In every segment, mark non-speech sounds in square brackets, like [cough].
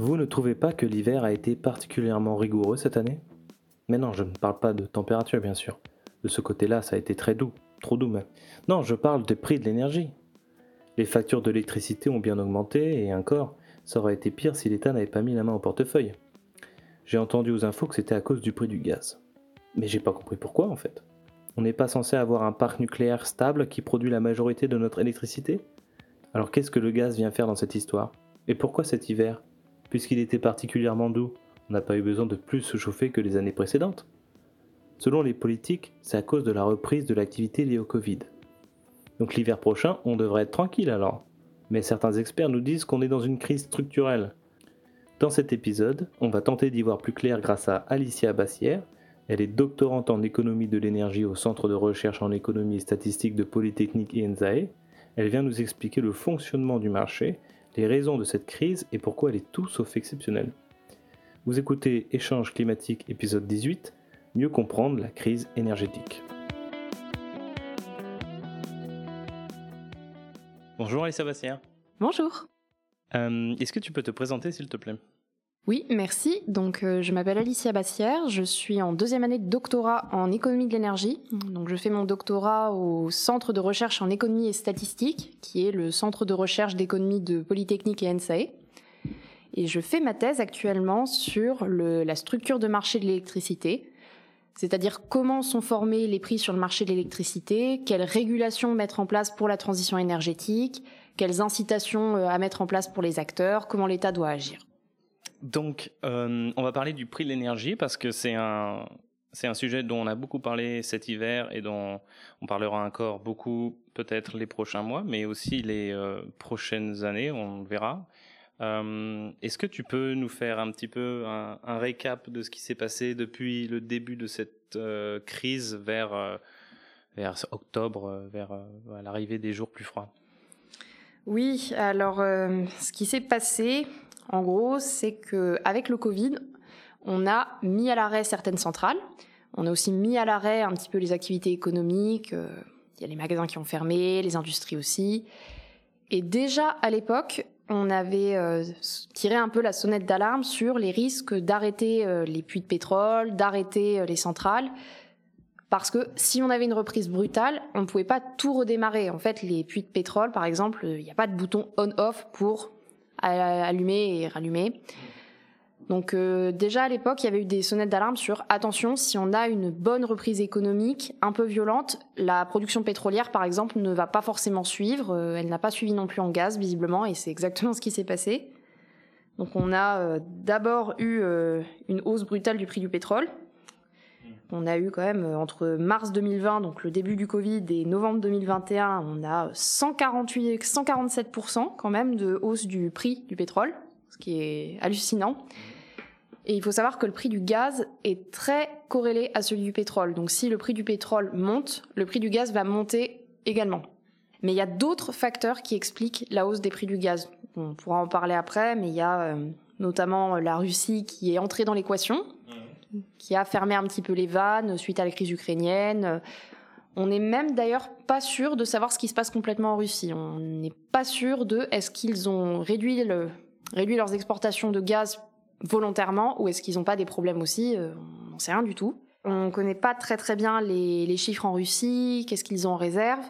Vous ne trouvez pas que l'hiver a été particulièrement rigoureux cette année? Mais non, je ne parle pas de température bien sûr. De ce côté-là, ça a été très doux, trop doux même. Non, je parle des prix de l'énergie. Les factures d'électricité ont bien augmenté et encore, ça aurait été pire si l'État n'avait pas mis la main au portefeuille. J'ai entendu aux infos que c'était à cause du prix du gaz. Mais j'ai pas compris pourquoi en fait. On n'est pas censé avoir un parc nucléaire stable qui produit la majorité de notre électricité? Alors qu'est-ce que le gaz vient faire dans cette histoire? Et pourquoi cet hiver? Puisqu'il était particulièrement doux, on n'a pas eu besoin de plus se chauffer que les années précédentes. Selon les politiques, c'est à cause de la reprise de l'activité liée au Covid. Donc l'hiver prochain, on devrait être tranquille alors. Mais certains experts nous disent qu'on est dans une crise structurelle. Dans cet épisode, on va tenter d'y voir plus clair grâce à Alicia Bassière. Elle est doctorante en économie de l'énergie au Centre de recherche en économie et statistique de Polytechnique INSAE. Elle vient nous expliquer le fonctionnement du marché les raisons de cette crise et pourquoi elle est tout sauf exceptionnelle. Vous écoutez Échange climatique épisode 18, mieux comprendre la crise énergétique. Bonjour Alicia Bastien. Bonjour. Euh, est-ce que tu peux te présenter s'il te plaît? Oui, merci. Donc, euh, je m'appelle Alicia Bassière. Je suis en deuxième année de doctorat en économie de l'énergie. Donc, je fais mon doctorat au Centre de recherche en économie et statistique, qui est le centre de recherche d'économie de Polytechnique et NSAE. Et je fais ma thèse actuellement sur la structure de marché de l'électricité, c'est-à-dire comment sont formés les prix sur le marché de l'électricité, quelles régulations mettre en place pour la transition énergétique, quelles incitations euh, à mettre en place pour les acteurs, comment l'État doit agir. Donc, euh, on va parler du prix de l'énergie parce que c'est un, c'est un sujet dont on a beaucoup parlé cet hiver et dont on parlera encore beaucoup peut-être les prochains mois, mais aussi les euh, prochaines années, on verra. Euh, est-ce que tu peux nous faire un petit peu un, un récap de ce qui s'est passé depuis le début de cette crise vers, vers octobre, vers l'arrivée des jours plus froids? Oui, alors ce qui s'est passé, en gros, c'est qu'avec le Covid, on a mis à l'arrêt certaines centrales. On a aussi mis à l'arrêt un petit peu les activités économiques. Euh, il y a les magasins qui ont fermé, les industries aussi. Et déjà à l'époque, on avait euh, tiré un peu la sonnette d'alarme sur les risques d'arrêter euh, les puits de pétrole, d'arrêter les centrales. Parce que si on avait une reprise brutale, on ne pouvait pas tout redémarrer. En fait, les puits de pétrole, par exemple, il n'y a pas de bouton on-off pour allumer et rallumer. Donc euh, déjà à l'époque, il y avait eu des sonnettes d'alarme sur attention, si on a une bonne reprise économique un peu violente, la production pétrolière par exemple ne va pas forcément suivre, euh, elle n'a pas suivi non plus en gaz visiblement et c'est exactement ce qui s'est passé. Donc on a euh, d'abord eu une hausse brutale du prix du pétrole. On a eu quand même entre mars 2020, donc le début du Covid, et novembre 2021, on a 148, 147% quand même de hausse du prix du pétrole, ce qui est hallucinant. Et il faut savoir que le prix du gaz est très corrélé à celui du pétrole. Donc si le prix du pétrole monte, le prix du gaz va monter également. Mais il y a d'autres facteurs qui expliquent la hausse des prix du gaz. On pourra en parler après, mais il y a euh, notamment la Russie qui est entrée dans l'équation, qui a fermé un petit peu les vannes suite à la crise ukrainienne. On n'est même d'ailleurs pas sûr de savoir ce qui se passe complètement en Russie. On n'est pas sûr de est-ce qu'ils ont réduit, le, réduit leurs exportations de gaz volontairement ou est-ce qu'ils n'ont pas des problèmes aussi euh, On n'en sait rien du tout. On ne connaît pas très très bien les, chiffres en Russie, qu'est-ce qu'ils ont en réserve.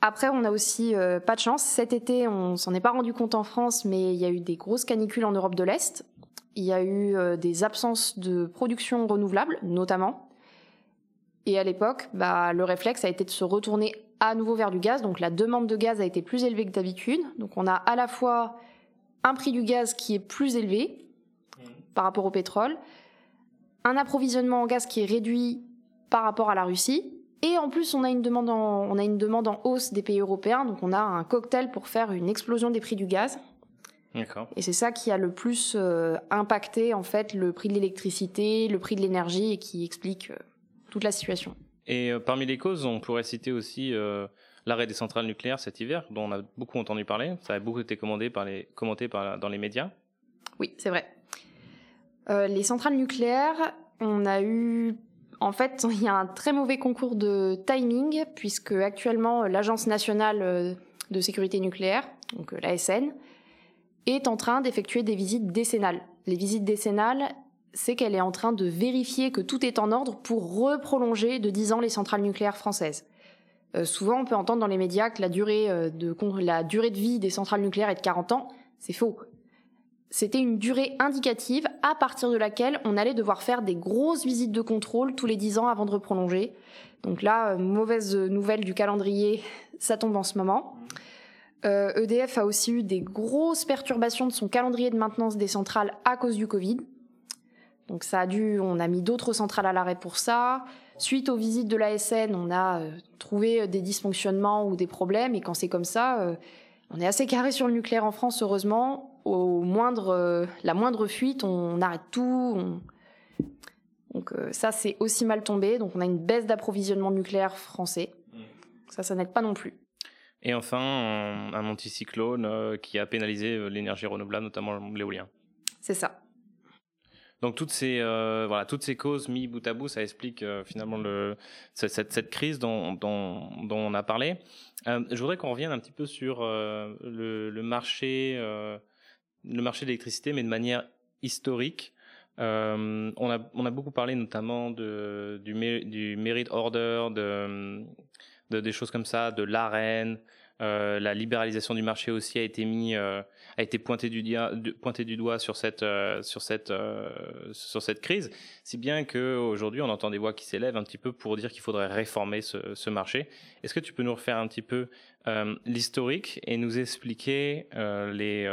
Après, on a aussi euh, pas de chance. Cet été, on s'en est pas rendu compte en France, mais il y a eu des grosses canicules en Europe de l'Est. Il y a eu euh, des absences de production renouvelable, notamment. Et à l'époque, bah, le réflexe a été de se retourner à nouveau vers du gaz. Donc la demande de gaz a été plus élevée que d'habitude. Donc on a à la fois un prix du gaz qui est plus élevé, par rapport au pétrole, un approvisionnement en gaz qui est réduit par rapport à la Russie, et en plus on a une demande en, on a une demande en hausse des pays européens, donc on a un cocktail pour faire une explosion des prix du gaz. Et c'est ça qui a le plus euh, impacté en fait le prix de l'électricité, le prix de l'énergie et qui explique euh, toute la situation. Et euh, parmi les causes, on pourrait citer aussi l'arrêt des centrales nucléaires cet hiver, dont on a beaucoup entendu parler. Ça a beaucoup été commandé par les, commenté par, dans les médias. Oui, c'est vrai. Les centrales nucléaires, on a eu en fait, [laughs] il y a un très mauvais concours de timing, puisque actuellement, l'Agence nationale de sécurité nucléaire, donc l'ASN, est en train d'effectuer des visites décennales. Les visites décennales, c'est qu'elle est en train de vérifier que tout est en ordre pour reprolonger de 10 ans les centrales nucléaires françaises. Euh, souvent, on peut entendre dans les médias que la durée, euh, de, la durée de vie des centrales nucléaires est de 40 ans. C'est faux. C'était une durée indicative à partir de laquelle on allait devoir faire des grosses visites de contrôle tous les 10 ans avant de reprolonger. Donc là, euh, mauvaise nouvelle du calendrier, [laughs] ça tombe en ce moment. EDF e a aussi eu des grosses perturbations de son calendrier de maintenance des centrales à cause du Covid. Donc ça a dû, on a mis d'autres centrales à l'arrêt pour ça. Suite aux visites de l'ASN, on a euh, trouvé des dysfonctionnements ou des problèmes. Et quand c'est comme ça, euh, on est assez carré sur le nucléaire en France, heureusement. Au moindre, euh, la moindre fuite, on, arrête tout. Donc ça, c'est aussi mal tombé. Donc on a une baisse d'approvisionnement nucléaire français. Mmh. Ça, ça n'aide pas non plus. Et enfin, un anticyclone qui a pénalisé l'énergie renouvelable, notamment l'éolien. C'est ça. Donc toutes ces euh, voilà toutes ces causes mis bout à bout, ça explique euh, finalement le cette, cette crise dont, dont, dont on a parlé. Euh, je voudrais qu'on revienne un petit peu sur le, le, marché le marché de l'électricité, mais de manière historique. on a on a beaucoup parlé notamment de du, du merit order, de, de des choses comme ça, de l'arène. Euh, la libéralisation du marché aussi a été mis, euh, a été pointé du, pointé du doigt sur cette, euh, sur cette, sur cette crise. Si bien qu'aujourd'hui, on entend des voix qui s'élèvent un petit peu pour dire qu'il faudrait réformer ce, ce marché. Est-ce que tu peux nous refaire un petit peu l'historique et nous expliquer les,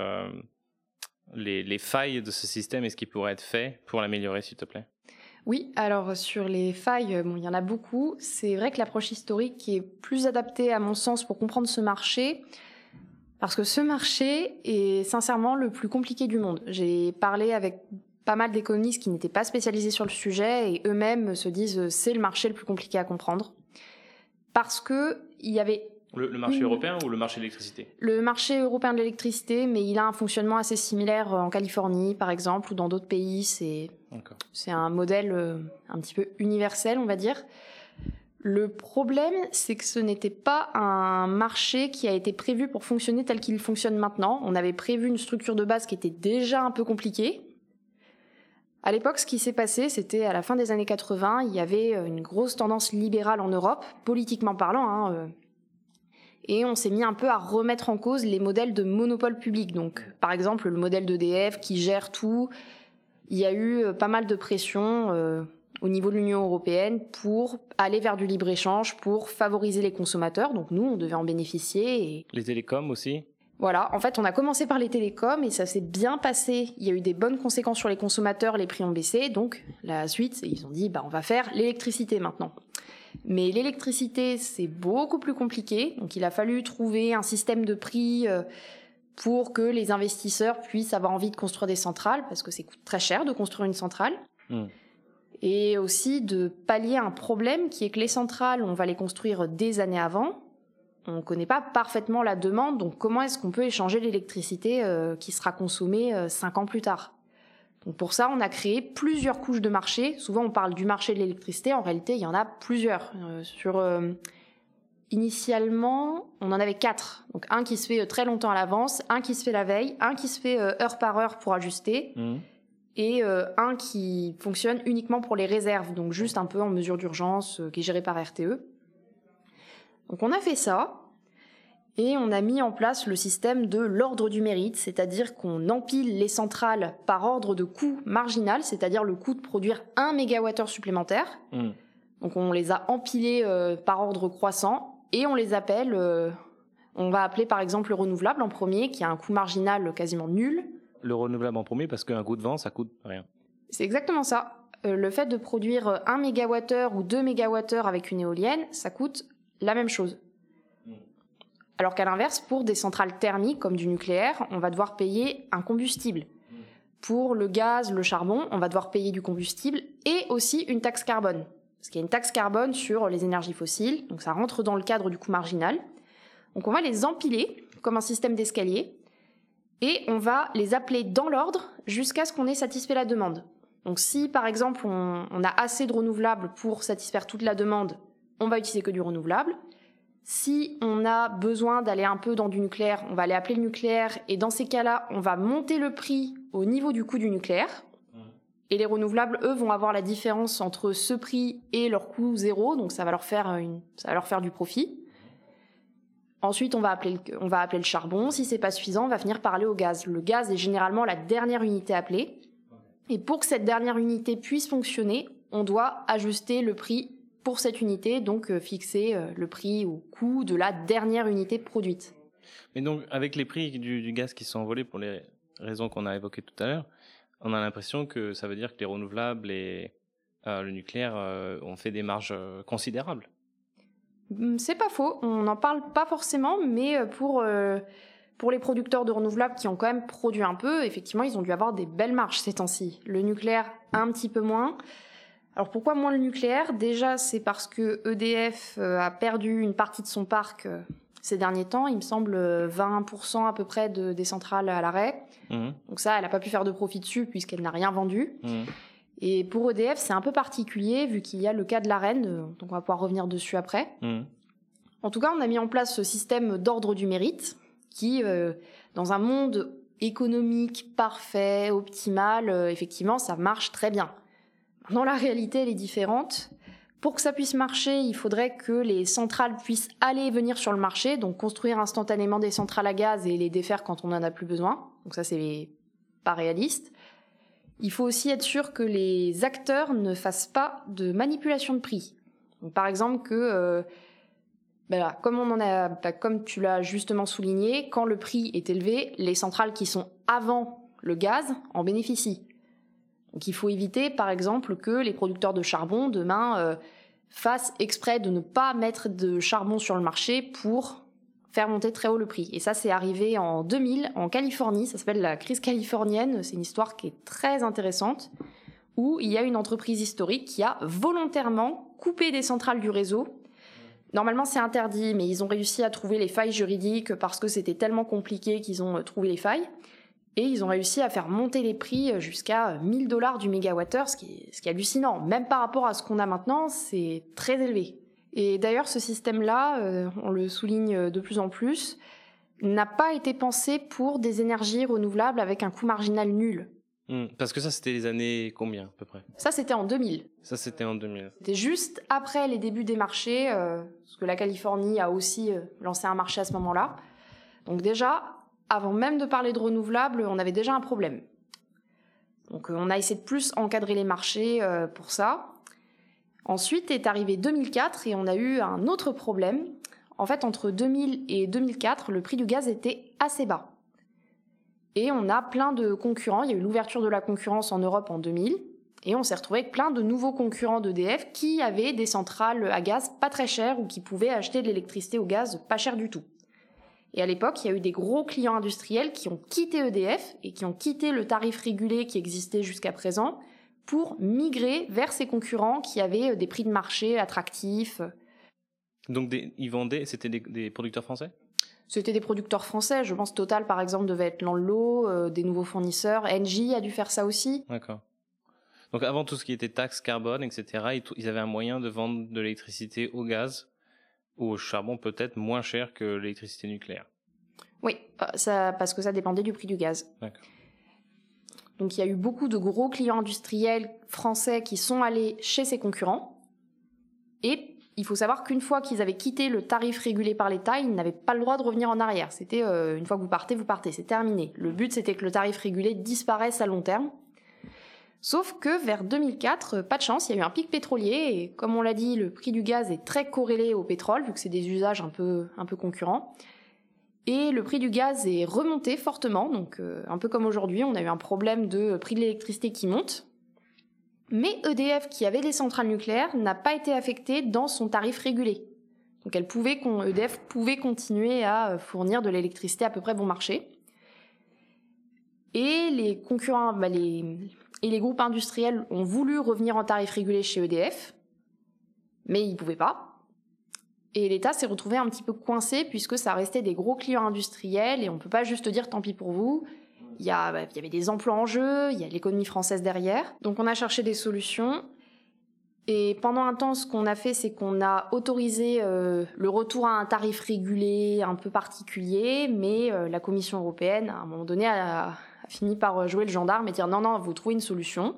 les, les failles de ce système et ce qui pourrait être fait pour l'améliorer, s'il te plaît? Oui, alors sur les failles, bon, il y en a beaucoup. C'est vrai que l'approche historique est plus adaptée à mon sens pour comprendre ce marché, parce que ce marché est sincèrement le plus compliqué du monde. J'ai parlé avec pas mal d'économistes qui n'étaient pas spécialisés sur le sujet et eux-mêmes se disent c'est le marché le plus compliqué à comprendre. Parce que il y avait le, marché européen ou le marché de l'électricité? Le marché européen de l'électricité, mais il a un fonctionnement assez similaire en Californie, par exemple, ou dans d'autres pays. C'est c'est un modèle euh, un petit peu universel, on va dire. Le problème, c'est que ce n'était pas un marché qui a été prévu pour fonctionner tel qu'il fonctionne maintenant. On avait prévu une structure de base qui était déjà un peu compliquée. À l'époque, ce qui s'est passé, c'était à la fin des années 80, il y avait une grosse tendance libérale en Europe, politiquement parlant. Hein, euh, et on s'est mis un peu à remettre en cause les modèles de monopole public. Donc, par exemple, le modèle d'EDF qui gère tout. Il y a eu euh, pas mal de pression euh, au niveau de l'Union européenne pour aller vers du libre-échange, pour favoriser les consommateurs. Donc, nous, on devait en bénéficier. Et... Les télécoms aussi voilà, en fait, on a commencé par les télécoms et ça s'est bien passé. Il y a eu des bonnes conséquences sur les consommateurs, les prix ont baissé. Donc, la suite, ils ont dit, bah, on va faire l'électricité maintenant. Mais l'électricité, c'est beaucoup plus compliqué. Donc il a fallu trouver un système de prix euh, pour que les investisseurs puissent avoir envie de construire des centrales, parce que c'est très cher de construire une centrale. Hmm. Et aussi de pallier un problème qui est que les centrales, on va les construire des années avant. On ne connaît pas parfaitement la demande, donc comment est-ce qu'on peut échanger l'électricité euh, qui sera consommée euh, cinq ans plus tard? Donc pour ça, on a créé plusieurs couches de marché. Souvent, on parle du marché de l'électricité. En réalité, il y en a plusieurs. Euh, sur euh, initialement, on en avait quatre. Donc un qui se fait euh, très longtemps à l'avance, un qui se fait la veille, un qui se fait heure par heure pour ajuster, mmh. et un qui fonctionne uniquement pour les réserves. Donc juste un peu en mesure d'urgence, qui est géré par RTE. Donc on a fait ça. Et on a mis en place le système de l'ordre du mérite, c'est-à-dire qu'on empile les centrales par ordre de coût marginal, c'est-à-dire le coût de produire 1 MWh supplémentaire. Hmm. Donc on les a empilés euh, par ordre croissant et on les appelle, euh, on va appeler par exemple le renouvelable en premier, qui a un coût marginal quasiment nul. Le renouvelable en premier parce qu'un coût de vent, ça coûte rien. C'est exactement ça. Euh, le fait de produire 1 MWh ou 2 MWh avec une éolienne, ça coûte la même chose. Alors qu'à l'inverse, pour des centrales thermiques comme du nucléaire, on va devoir payer un combustible. Pour le gaz, le charbon, on va devoir payer du combustible et aussi une taxe carbone. Parce qu'il y a une taxe carbone sur les énergies fossiles, donc ça rentre dans le cadre du coût marginal. Donc on va les empiler comme un système d'escalier et on va les appeler dans l'ordre jusqu'à ce qu'on ait satisfait la demande. Donc si par exemple on, on, a assez de renouvelables pour satisfaire toute la demande, on va utiliser que du renouvelable. Si on a besoin d'aller un peu dans du nucléaire, on va aller appeler le nucléaire et dans ces cas-là, on va monter le prix au niveau du coût du nucléaire. Et les renouvelables, eux, vont avoir la différence entre ce prix et leur coût zéro, donc ça va leur faire, une, ça va leur faire du profit. Ensuite, on va appeler le, on va appeler le charbon. Si c'est pas suffisant, on va finir par aller au gaz. Le gaz est généralement la dernière unité appelée. Et pour que cette dernière unité puisse fonctionner, on doit ajuster le prix pour cette unité, donc euh, fixer euh, le prix au coût de la dernière unité produite. Mais donc, avec les prix du, du gaz qui sont envolés pour les raisons qu'on a évoquées tout à l'heure, on a l'impression que ça veut dire que les renouvelables et euh, le nucléaire euh, ont fait des marges considérables. Hum, c'est pas faux, on n'en parle pas forcément, mais pour, pour les producteurs de renouvelables qui ont quand même produit un peu, effectivement, ils ont dû avoir des belles marges ces temps-ci. Le nucléaire, un petit peu moins. Alors pourquoi moins le nucléaire? Déjà, c'est parce que EDF a perdu une partie de son parc ces derniers temps. Il me semble 20% à peu près de, des centrales à l'arrêt. Mmh. Donc ça, elle n'a pas pu faire de profit dessus puisqu'elle n'a rien vendu. Mmh. Et pour EDF, c'est un peu particulier vu qu'il y a le cas de l'arène, euh, donc on va pouvoir revenir dessus après. Mmh. En tout cas, on a mis en place ce système d'ordre du mérite qui, euh, dans un monde économique parfait, optimal, euh, effectivement, ça marche très bien. Maintenant, la réalité, elle est différente. Pour que ça puisse marcher, il faudrait que les centrales puissent aller et venir sur le marché, donc construire instantanément des centrales à gaz et les défaire quand on n'en a plus besoin. Donc ça, c'est pas réaliste. Il faut aussi être sûr que les acteurs ne fassent pas de manipulation de prix. par exemple euh, ben ben comme tu l'as justement souligné, quand le prix est élevé, les centrales qui sont avant le gaz en bénéficient. Donc il faut éviter, par exemple, que les producteurs de charbon demain euh, fassent exprès de ne pas mettre de charbon sur le marché pour faire monter très haut le prix. Et ça, c'est arrivé en 2000 en Californie. Ça s'appelle la crise californienne. C'est une histoire qui est très intéressante où il y a une entreprise historique qui a volontairement coupé des centrales du réseau. Normalement, c'est interdit, mais ils ont réussi à trouver les failles juridiques parce que c'était tellement compliqué qu'ils ont euh, trouvé les failles. Et ils ont réussi à faire monter les prix jusqu'à 1000 dollars du mégawattheure, ce qui, est, ce qui est hallucinant. Même par rapport à ce qu'on a maintenant, c'est très élevé. Et d'ailleurs, ce système-là, euh, on le souligne de plus en plus, n'a pas été pensé pour des énergies renouvelables avec un coût marginal nul. Hmm, parce que ça, c'était les années combien à peu près? Ça, c'était en 2000. Ça, c'était en 2000. C'était juste après les débuts des marchés, euh, parce que la Californie a aussi euh, lancé un marché à ce moment-là. Donc déjà, avant même de parler de renouvelables, on avait déjà un problème. Donc euh, on a essayé de plus encadrer les marchés euh, pour ça. Ensuite est arrivé 2004 et on a eu un autre problème. En fait, entre 2000 et 2004, le prix du gaz était assez bas. Et on a plein de concurrents. Il y a eu l'ouverture de la concurrence en Europe en 2000. Et on s'est retrouvé avec plein de nouveaux concurrents d'EDF qui avaient des centrales à gaz pas très chères ou qui pouvaient acheter de l'électricité au gaz pas cher du tout. Et à l'époque, il y a eu des gros clients industriels qui ont quitté EDF et qui ont quitté le tarif régulé qui existait jusqu'à présent pour migrer vers ces concurrents qui avaient euh, des prix de marché attractifs. Donc ils vendaient, c'était des, producteurs français? C'était des producteurs français. Je pense Total, par exemple, devait être l'enlot, euh, des nouveaux fournisseurs. Engie a dû faire ça aussi. D'accord. Donc avant tout ce qui était taxes carbone, etc., ils avaient un moyen de vendre de l'électricité au gaz ou au charbon peut-être moins cher que l'électricité nucléaire. Oui, euh, ça, parce que ça dépendait du prix du gaz. Donc il y a eu beaucoup de gros clients industriels français qui sont allés chez ses concurrents. Et il faut savoir qu'une fois qu'ils avaient quitté le tarif régulé par l'État, ils n'avaient pas le droit de revenir en arrière. C'était euh, une fois que vous partez, vous partez, c'est terminé. Le but c'était que le tarif régulé disparaisse à long terme. Sauf que vers 2004, pas de chance, il y a eu un pic pétrolier et comme on l'a dit, le prix du gaz est très corrélé au pétrole vu que c'est des usages un peu, concurrents. Et le prix du gaz est remonté fortement, donc euh, un peu comme aujourd'hui, on a eu un problème de prix de l'électricité qui monte. Mais EDF, qui avait des centrales nucléaires, n'a pas été affecté dans son tarif régulé. Donc EDF pouvait continuer à fournir de l'électricité à peu près bon marché. Et les concurrents, bah et les groupes industriels ont voulu revenir en tarif régulé chez EDF, mais ils ne pouvaient pas. Et l'État s'est retrouvé un petit peu coincé puisque ça restait des gros clients industriels et on ne peut pas juste dire tant pis pour vous. Il y, bah, il y avait des emplois en jeu, il y a l'économie française derrière. Donc on a cherché des solutions. Et pendant un temps, ce qu'on a fait, c'est qu'on a autorisé euh, le retour à un tarif régulé un peu particulier, mais euh, la Commission européenne, à un moment donné, a, a, fini par jouer le gendarme et dire non, non, vous trouvez une solution.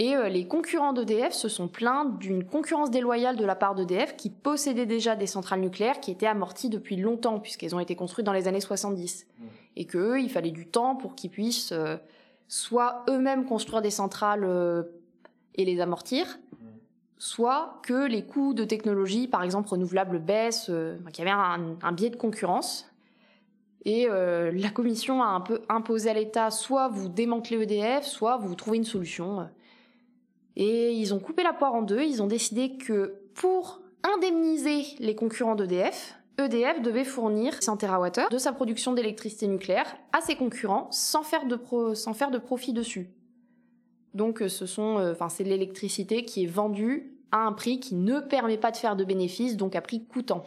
Et euh, les concurrents d'EDF se sont plaints d'une concurrence déloyale de la part d'EDF qui possédait déjà des centrales nucléaires qui étaient amorties depuis longtemps puisqu'elles ont été construites dans les années 70. Mmh. Et qu'eux, il fallait du temps pour qu'ils puissent soit eux-mêmes construire des centrales et les amortir, soit que les coûts de technologie, par exemple renouvelables, baissent, euh, qu'il y avait un, biais de concurrence. Et euh, la commission a un peu imposé à l'État, soit vous démantelez EDF, soit vous trouvez une solution. Et ils ont coupé la poire en deux, ils ont décidé que pour indemniser les concurrents d'EDF, EDF devait fournir 100 TWh de sa production d'électricité nucléaire à ses concurrents sans faire de, profit dessus. Donc euh, enfin c'est l'électricité qui est vendue à un prix qui ne permet pas de faire de bénéfices, donc à prix coûtant,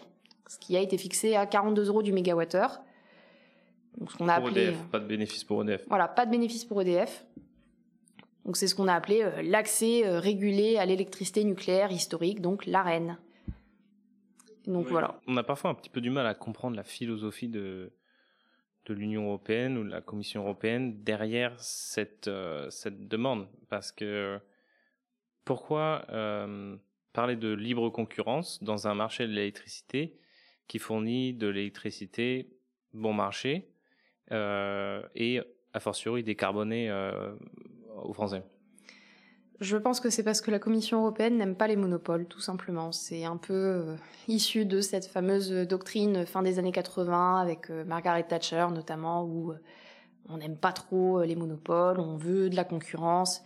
ce qui a été fixé à 42 euros du mégawattheure. Donc ce qu'on a pour appelé EDF, pas de bénéfice pour EDF. Voilà, pas de bénéfice pour EDF. Donc c'est ce qu'on a appelé euh, l'accès euh, régulé à l'électricité nucléaire historique, donc l'AREN. Donc voilà. On a parfois un petit peu du mal à comprendre la philosophie de de l'Union européenne ou de la Commission européenne derrière cette, euh, cette demande. Parce que pourquoi euh, parler de libre concurrence dans un marché de l'électricité qui fournit de l'électricité bon marché euh, et a fortiori décarboné aux Français je pense que c'est parce que la Commission européenne n'aime pas les monopoles, tout simplement. C'est un peu euh, issu de cette fameuse doctrine fin des années 80 avec euh, Margaret Thatcher notamment, où euh, on n'aime pas trop les monopoles, on veut de la concurrence.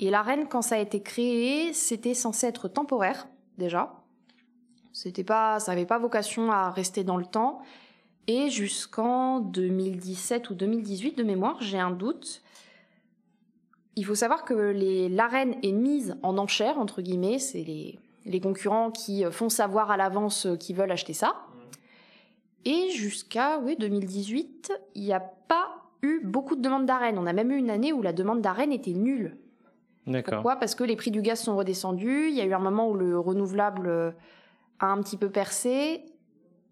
Et la reine, quand ça a été créé, c'était censé être temporaire déjà. C'était pas, ça n'avait pas vocation à rester dans le temps. Et jusqu'en 2017 ou 2018 de mémoire, j'ai un doute, il faut savoir que l'arène est mise en enchère, entre guillemets, c'est les, les, concurrents qui font savoir à l'avance qu'ils veulent acheter ça. Et jusqu'à oui, 2018, il n'y a pas eu beaucoup de demandes d'arène. On a même eu une année où la demande d'arène était nulle. Pourquoi? Parce que les prix du gaz sont redescendus. Il y a eu un moment où le renouvelable a un petit peu percé.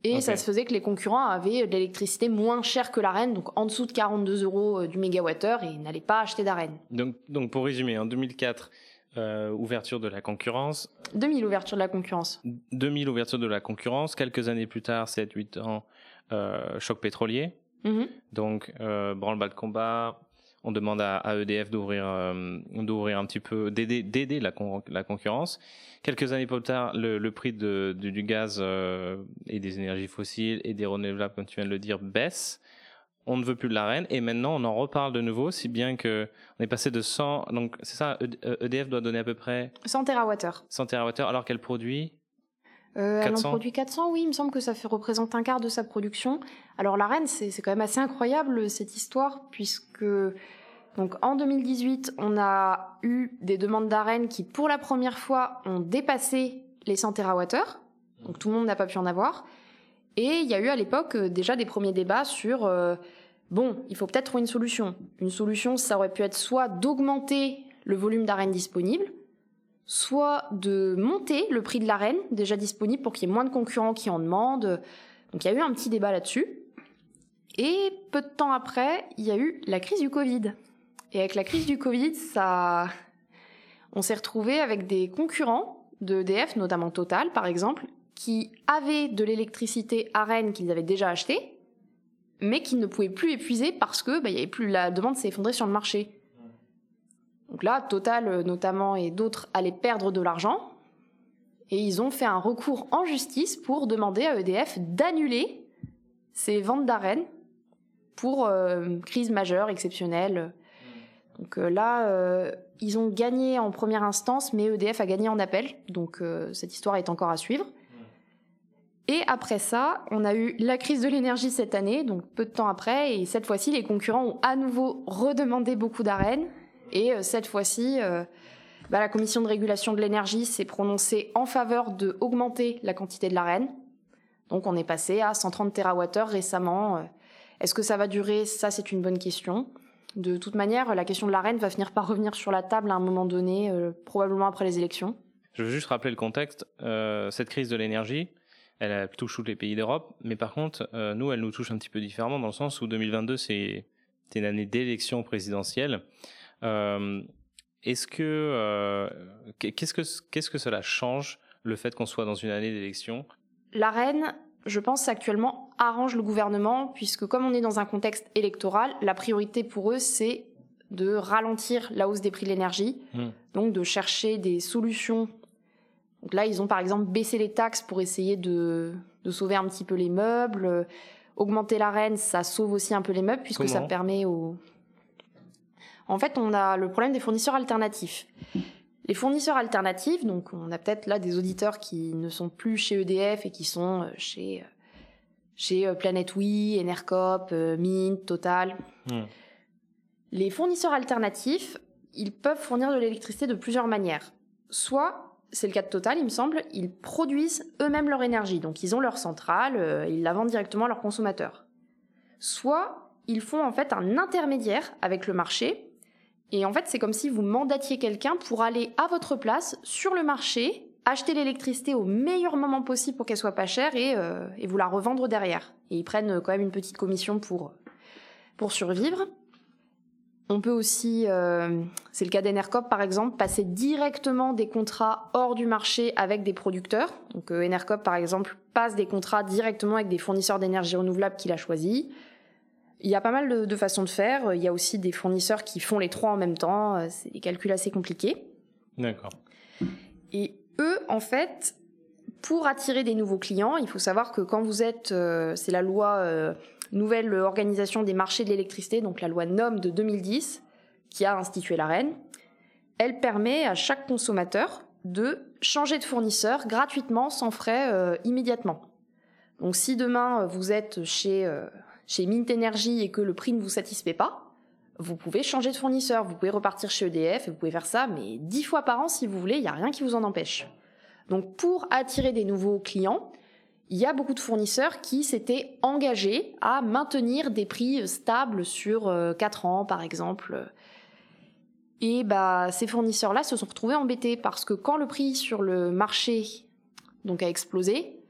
Et ça se faisait que les concurrents avaient de l'électricité moins chère que l'arène, donc en dessous de 42 euros euh, du mégawattheure, et n'allaient pas acheter d'arène. Donc, donc pour résumer, en 2004, euh, ouverture de la concurrence. 2000 ouverture de la concurrence. 2000 ouverture de la concurrence. Quelques années plus tard, 7-8 ans, euh, choc pétrolier. Mm-hmm. Donc, euh, branle-bas de combat, on demande à, EDF d'ouvrir euh, d'ouvrir un petit peu d'aider la, la concurrence. Quelques années plus tard, le, prix de, du gaz euh, et des énergies fossiles et des renouvelables, comme tu viens de le dire, baisse. On ne veut plus de la reine et maintenant on en reparle de nouveau, si bien que on est passé de 100. Donc c'est ça, EDF e doit donner à peu près 100 TWh. 100 TWh alors qu'elle produit euh, elle en produit 400, oui, il me semble que ça fait, représente un quart de sa production. Alors la reine, c'est quand même assez incroyable cette histoire, puisque donc en 2018, on a eu des demandes d'arène qui, pour la première fois, ont dépassé les 100 TWh. Donc tout le monde n'a pas pu en avoir. Et il y a eu à l'époque euh, déjà des premiers débats sur euh, bon, il faut peut-être trouver une solution. Une solution, ça aurait pu être soit d'augmenter le volume d'arène disponible, soit de monter le prix de l'arène déjà disponible pour qu'il y ait moins de concurrents qui en demandent. Donc il y a eu un petit débat là-dessus. Et peu de temps après, il y a eu la crise du Covid. Et avec la crise du Covid, ça, on s'est retrouvé avec des concurrents d'EDF, notamment Total par exemple, qui avaient de l'électricité à Rennes qu'ils avaient déjà achetée, mais qui ne pouvaient plus épuiser parce que bah, avait plus la demande s'est effondrée sur le marché. Donc là, Total euh, notamment et d'autres allaient perdre de l'argent. Et ils ont fait un recours en justice pour demander à EDF d'annuler ces ventes d'arènes pour euh, crise majeure, exceptionnelle. Donc euh, là, ils ont gagné en première instance, mais EDF a gagné en appel. Donc cette histoire est encore à suivre. Et après ça, on a eu la crise de l'énergie cette année, donc peu de temps après, et cette fois-ci, les concurrents ont à nouveau redemandé beaucoup d'arènes. Et euh, cette fois-ci, euh, bah, la commission de régulation de l'énergie s'est prononcée en faveur de augmenter la quantité de l'arène. Donc on est passé à 130 TWh récemment. Euh, est-ce que ça va durer? Ça, c'est une bonne question. De toute manière, la question de l'arène va finir par revenir sur la table à un moment donné, probablement après les élections. Je veux juste rappeler le contexte. Cette crise de l'énergie, elle touche tous les pays d'Europe, mais par contre, nous, elle nous touche un petit peu différemment dans le sens où 2022, c'est une année d'élection présidentielle. Euh, est-ce que qu'est-ce que qu'est-ce que cela change le fait qu'on soit dans une année d'élection? La reine, je pense actuellement arrange le gouvernement puisque comme on est dans un contexte électoral, la priorité pour eux c'est de ralentir la hausse des prix de l'énergie, hmm. donc de chercher des solutions. Donc là, ils ont par exemple baissé les taxes pour essayer de, sauver un petit peu les meubles. Augmenter la reine, ça sauve aussi un peu les meubles puisque ça permet aux... En fait, on a le problème des fournisseurs alternatifs. Les fournisseurs alternatifs, donc on a peut-être là des auditeurs qui ne sont plus chez EDF et qui sont euh, chez, euh, chez euh, Planet Oui, Enercop, Mint, Total. Les fournisseurs alternatifs, ils peuvent fournir de l'électricité de plusieurs manières. Soit, c'est le cas de Total, il me semble, ils produisent eux-mêmes leur énergie, donc ils ont leur centrale, ils la vendent directement à leurs consommateurs. Soit, ils font en fait un intermédiaire avec le marché, et en fait c'est comme si vous mandatiez quelqu'un pour aller à votre place sur le marché, acheter l'électricité au meilleur moment possible pour qu'elle soit pas chère et, euh, et vous la revendre derrière. Et ils prennent quand même une petite commission pour, pour survivre. On peut aussi, euh, c'est le cas d'Enercop par exemple, passer directement des contrats hors du marché avec des producteurs. Donc euh, Enercop par exemple passe des contrats directement avec des fournisseurs d'énergie renouvelable qu'il a choisis. Il y a pas mal de, façons de faire. Il y a aussi des fournisseurs qui font les trois en même temps. Euh, c'est des calculs assez compliqués. D'accord. Et eux, en fait, pour attirer des nouveaux clients, il faut savoir que quand vous êtes, c'est la loi nouvelle organisation des marchés de l'électricité, donc la loi NOM de 2010, qui a institué la reine, elle permet à chaque consommateur de changer de fournisseur gratuitement, sans frais, euh, immédiatement. Donc si demain euh, vous êtes chez, euh, chez Mint Energy et que le prix ne vous satisfait pas, vous pouvez changer de fournisseur, vous pouvez repartir chez EDF vous pouvez faire ça, mais dix fois par an si vous voulez, il n'y a rien qui vous en empêche. Donc pour attirer des nouveaux clients, il y a beaucoup de fournisseurs qui s'étaient engagés à maintenir des prix stables sur 4 euh, ans, par exemple. Et bah, ces fournisseurs-là se sont retrouvés embêtés parce que quand le prix sur le marché a explosé,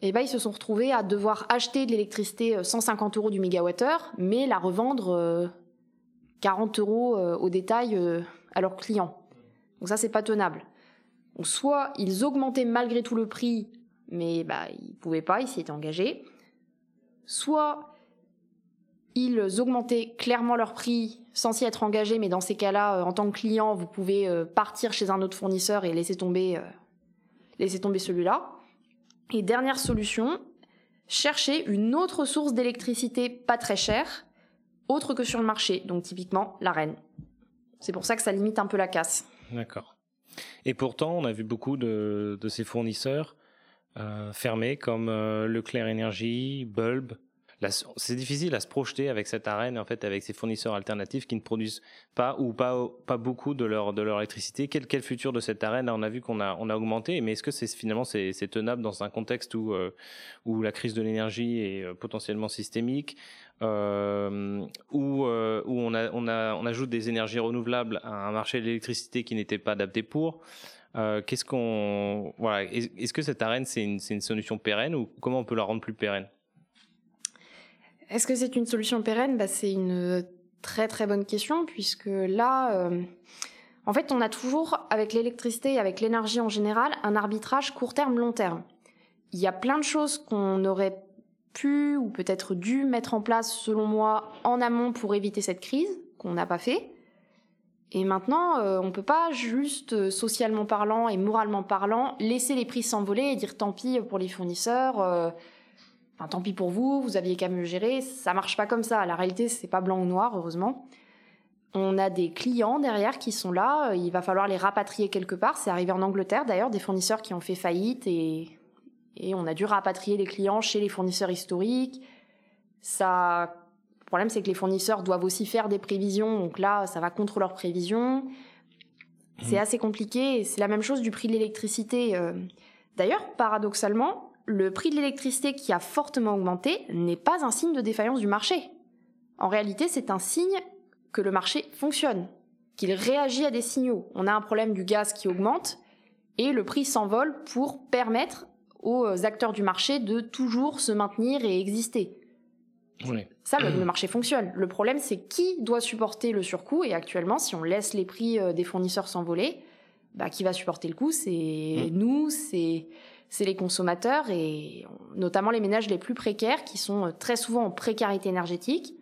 eh bah, ils se sont retrouvés à devoir acheter de l'électricité 150 euh, euros du mégawattheure, mais la revendre 40 euh, euros au détail à leurs clients. Donc ça, c'est pas tenable. Soit ils augmentaient malgré tout le prix mais bah, ils pouvaient pas, ils s'y étaient engagés. Soit ils augmentaient clairement leur prix sans s'y être engagés, mais dans ces cas-là, euh, en tant que client, vous pouvez euh, partir chez un autre fournisseur et laisser tomber, euh, laisser tomber celui-là. Et dernière solution, chercher une autre source d'électricité pas très chère, autre que sur le marché, donc typiquement la reine. C'est pour ça que ça limite un peu la casse. D'accord. Et pourtant, on a vu beaucoup de, ces fournisseurs euh, fermés comme euh, Leclerc Énergie, Bulb. C'est difficile à se projeter avec cette arène, en fait, avec ces fournisseurs alternatifs qui ne produisent pas ou pas, beaucoup de leur, électricité. Quel, quel futur de cette arène? On a vu qu'on a, augmenté, mais est-ce que finalement c'est tenable dans un contexte où, euh, la crise de l'énergie est potentiellement systémique euh, où, euh, on, ajoute des énergies renouvelables à un marché de l'électricité qui n'était pas adapté pour. Euh, qu'est-ce qu'on voilà est-ce que cette arène c'est une, solution pérenne ou comment on peut la rendre plus pérenne? Est-ce que c'est une solution pérenne? Bah, c'est une très très bonne question puisque là euh, en fait on a toujours avec l'électricité et avec l'énergie en général un arbitrage court terme long terme. Il y a plein de choses qu'on aurait pu ou peut-être dû mettre en place selon moi en amont pour éviter cette crise qu'on n'a pas fait. Et maintenant, euh, on ne peut pas juste euh, socialement parlant et moralement parlant laisser les prix s'envoler et dire tant pis pour les fournisseurs, euh, enfin tant pis pour vous, vous aviez qu'à me gérer. Ça marche pas comme ça. La réalité, c'est pas blanc ou noir, heureusement. On a des clients derrière qui sont là. Il va falloir les rapatrier quelque part. C'est arrivé en Angleterre d'ailleurs, des fournisseurs qui ont fait faillite et, et on a dû rapatrier les clients chez les fournisseurs historiques. Ça le problème, c'est que les fournisseurs doivent aussi faire des prévisions, donc là, ça va contre leurs prévisions. C'est mmh. assez compliqué, c'est la même chose du prix de l'électricité. Euh. D'ailleurs, paradoxalement, le prix de l'électricité qui a fortement augmenté n'est pas un signe de défaillance du marché. En réalité, c'est un signe que le marché fonctionne, qu'il réagit à des signaux. On a un problème du gaz qui augmente, et le prix s'envole pour permettre aux acteurs du marché de toujours se maintenir et exister. Ça, le, marché fonctionne. Le problème, c'est qui doit supporter le surcoût. Et actuellement, si on laisse les prix euh, des fournisseurs s'envoler, bah, qui va supporter le coût? C'est mmh. nous, c'est les consommateurs et notamment les ménages les plus précaires qui sont euh, très souvent en précarité énergétique.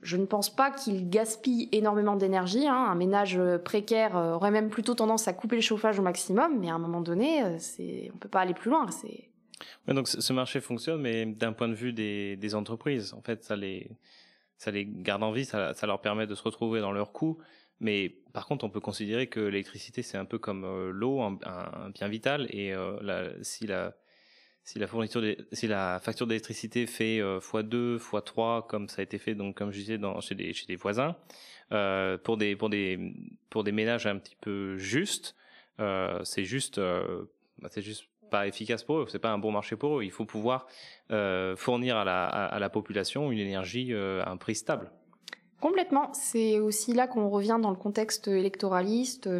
Je ne pense pas qu'ils gaspillent énormément d'énergie. Hein. Un ménage euh, précaire aurait même plutôt tendance à couper le chauffage au maximum, mais à un moment donné, c'est on peut pas aller plus loin. C'est donc ce marché fonctionne, mais d'un point de vue des, entreprises, en fait, ça les, garde en vie, ça leur permet de se retrouver dans leurs coûts. Mais par contre, on peut considérer que l'électricité, c'est un peu comme euh, l'eau, un, bien vital. Et euh, si la facture d'électricité fait euh, x2, x3, comme ça a été fait, donc comme je disais, chez des voisins, pour des ménages un petit peu justes, c'est juste bah, juste pas efficace pour eux, c'est pas un bon marché pour eux. Il faut pouvoir fournir à la, population une énergie à un prix stable. Complètement. C'est aussi là qu'on revient dans le contexte électoraliste.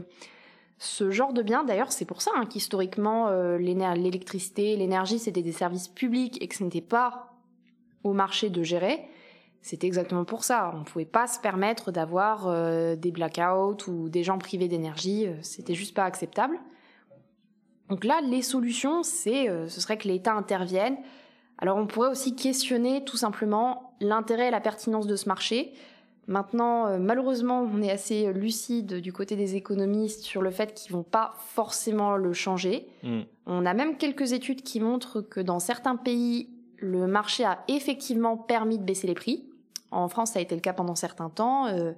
Ce genre de bien, d'ailleurs, c'est pour ça hein, qu'historiquement, euh, l'électricité, l'énergie, c'était des services publics et que ce n'était pas au marché de gérer. C'était exactement pour ça. On ne pouvait pas se permettre d'avoir des blackouts ou des gens privés d'énergie. C'était juste pas acceptable. Donc là, les solutions, c'est, euh, ce serait que l'État intervienne. Alors on pourrait aussi questionner tout simplement l'intérêt et la pertinence de ce marché. Maintenant, euh, malheureusement, on est assez lucide du côté des économistes sur le fait qu'ils vont pas forcément le changer. Mm. On a même quelques études qui montrent que dans certains pays, le marché a effectivement permis de baisser les prix. En France, ça a été le cas pendant certains temps. Euh,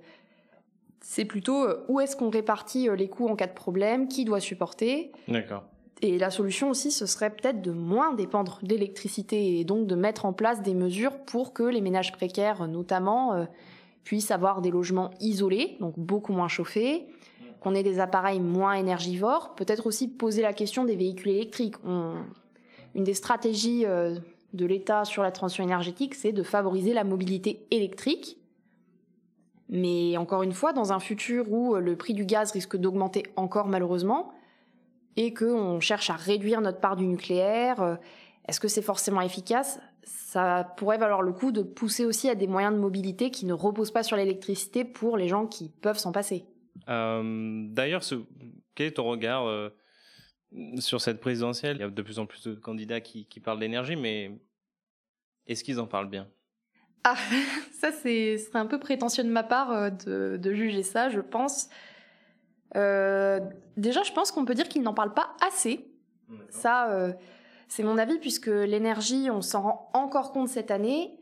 c'est plutôt où est-ce qu'on répartit les coûts en cas de problème, qui doit supporter? D'accord. Et la solution aussi, ce serait peut-être de moins dépendre d'électricité et donc de mettre en place des mesures pour que les ménages précaires, notamment, euh, puissent avoir des logements isolés, donc beaucoup moins chauffés, qu'on ait des appareils moins énergivores. Peut-être aussi poser la question des véhicules électriques. Une des stratégies euh, de l'État sur la transition énergétique, c'est de favoriser la mobilité électrique. Mais encore une fois, dans un futur où le prix du gaz risque d'augmenter encore malheureusement, et qu'on cherche à réduire notre part du nucléaire. Euh, est-ce que c'est forcément efficace? Ça pourrait valoir le coup de pousser aussi à des moyens de mobilité qui ne reposent pas sur l'électricité pour les gens qui peuvent s'en passer. Euh, D'ailleurs, quel est ton regard euh, sur cette présidentielle? Il y a de plus en plus de candidats qui, qui parlent d'énergie, mais est-ce qu'ils en parlent bien? Ah, [laughs] ça c'est un peu prétentieux de ma part euh, de, de juger ça, je pense. Euh, déjà, je pense qu'on peut dire qu'ils n'en parlent pas assez. Ça, euh, c'est mon avis, puisque l'énergie, on s'en rend encore compte cette année.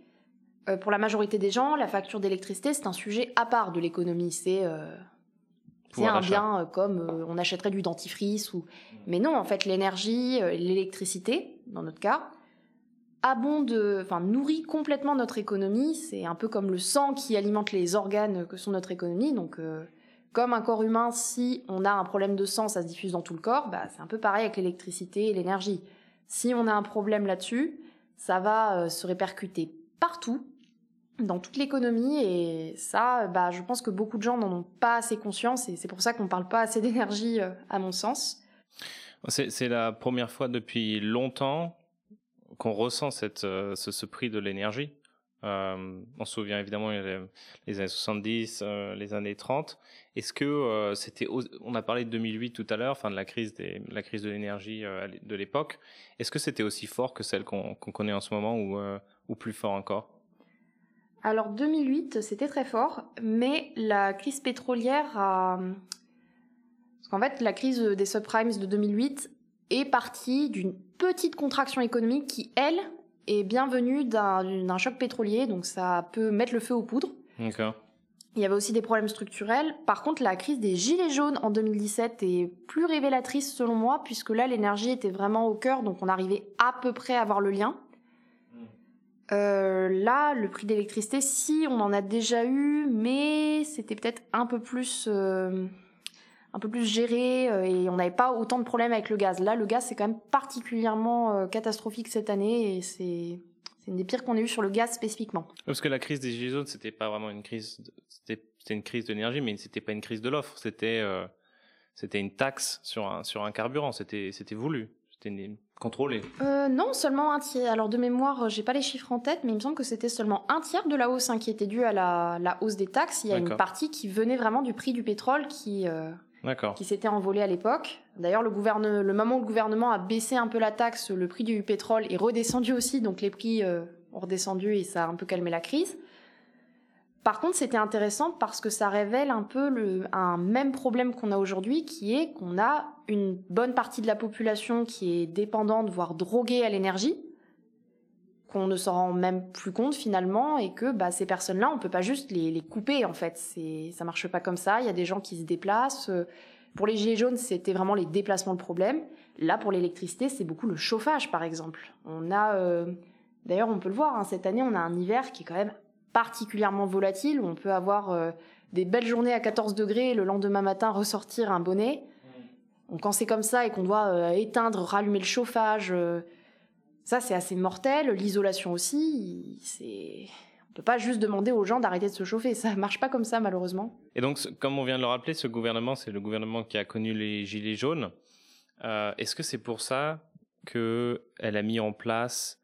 Euh, pour la majorité des gens, la facture d'électricité, c'est un sujet à part de l'économie. C'est un bien comme on achèterait du dentifrice ou. Mais non, en fait, l'énergie, l'électricité, dans notre cas, abonde, enfin nourrit complètement notre économie. C'est un peu comme le sang qui alimente les organes que sont notre économie. Donc comme un corps humain, si on a un problème de sang, ça se diffuse dans tout le corps, bah, c'est un peu pareil avec l'électricité et l'énergie. Si on a un problème là-dessus, ça va euh, se répercuter partout, dans toute l'économie, et ça, bah, je pense que beaucoup de gens n'en ont pas assez conscience, et c'est pour ça qu'on ne parle pas assez d'énergie, euh, à mon sens. C'est la première fois depuis longtemps qu'on ressent euh, ce, prix de l'énergie. On se souvient évidemment les années 70, les années 30. Est-ce que euh, c'était, on a parlé de 2008 tout à l'heure, enfin de la crise la crise de l'énergie euh, de l'époque. Est-ce que c'était aussi fort que celle qu'on connaît en ce moment ou, euh, ou plus fort encore? Alors 2008, c'était très fort, mais la crise pétrolière a, parce qu'en fait la crise des subprimes de 2008 est partie d'une petite contraction économique qui, elle, est bienvenue d'un choc pétrolier, donc ça peut mettre le feu aux poudres. D'accord. Il y avait aussi des problèmes structurels. Par contre, la crise des Gilets jaunes en 2017 est plus révélatrice selon moi, puisque là, l'énergie était vraiment au cœur, donc on arrivait à peu près à voir le lien. Euh, là, le prix d'électricité, si on en a déjà eu, mais c'était peut-être un peu plus, euh, un peu plus géré euh, et on n'avait pas autant de problèmes avec le gaz. Là, le gaz c'est quand même particulièrement catastrophique cette année et c'est une des pires qu'on ait eu sur le gaz spécifiquement. Parce que la crise des gilets jaunes, c'était pas vraiment une crise, c'était une crise d'énergie, mais c'était pas une crise de l'offre. C'était euh, c'était une taxe sur un, sur un carburant, c'était voulu, c'était contrôlé. Euh, non, seulement un tiers. Alors de mémoire, j'ai pas les chiffres en tête, mais il me semble que c'était seulement un tiers de la hausse hein, qui était due à la, la, hausse des taxes. Il y a une partie qui venait vraiment du prix du pétrole qui, euh, qui s'était envolé à l'époque. D'ailleurs, le, le moment où le gouvernement a baissé un peu la taxe, le prix du pétrole est redescendu aussi, donc les prix euh, ont redescendu et ça a un peu calmé la crise. Par contre, c'était intéressant parce que ça révèle un peu le, un même problème qu'on a aujourd'hui, qui est qu'on a une bonne partie de la population qui est dépendante, voire droguée à l'énergie, qu'on ne s'en rend même plus compte finalement, et que bah, ces personnes-là, on peut pas juste les, les couper en fait. C'est, ça marche pas comme ça. Il y a des gens qui se déplacent. Pour les gilets jaunes, c'était vraiment les déplacements le problème. Là, pour l'électricité, c'est beaucoup le chauffage, par exemple. On a, euh, d'ailleurs, on peut le voir. Hein, cette année, on a un hiver qui est quand même particulièrement volatile, où on peut avoir euh, des belles journées à 14 degrés et le lendemain matin ressortir un bonnet. Donc quand c'est comme ça et qu'on doit euh, éteindre, rallumer le chauffage, euh, ça c'est assez mortel. L'isolation aussi, c'est on peut pas juste demander aux gens d'arrêter de se chauffer, ça marche pas comme ça malheureusement. Et donc comme on vient de le rappeler, ce gouvernement c'est le gouvernement qui a connu les gilets jaunes. Est-ce que c'est pour ça que elle a mis en place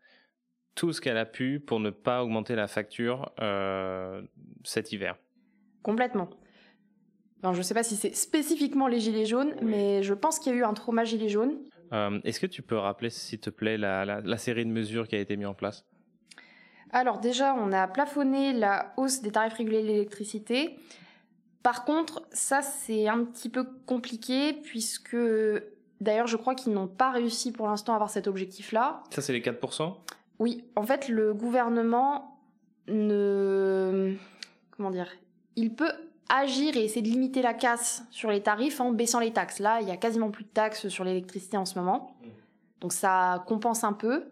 tout ce qu'elle a pu pour ne pas augmenter la facture euh, cet hiver? Complètement. je ne sais pas si c'est spécifiquement les gilets jaunes, mais je pense qu'il y a eu un trauma gilet jaune. Euh, est-ce que tu peux rappeler, s'il te plaît, la, série de mesures qui a été mise en place? Alors déjà, on a plafonné la hausse des tarifs régulés de l'électricité. Par contre, ça c'est un petit peu compliqué puisque d'ailleurs je crois qu'ils n'ont pas réussi pour l'instant à avoir cet objectif-là. Ça c'est les 4% oui, en fait, le gouvernement ne. Comment dire Il peut agir et essayer de limiter la casse sur les tarifs en baissant les taxes. Là, il y a quasiment plus de taxes sur l'électricité en ce moment. Donc ça compense un peu.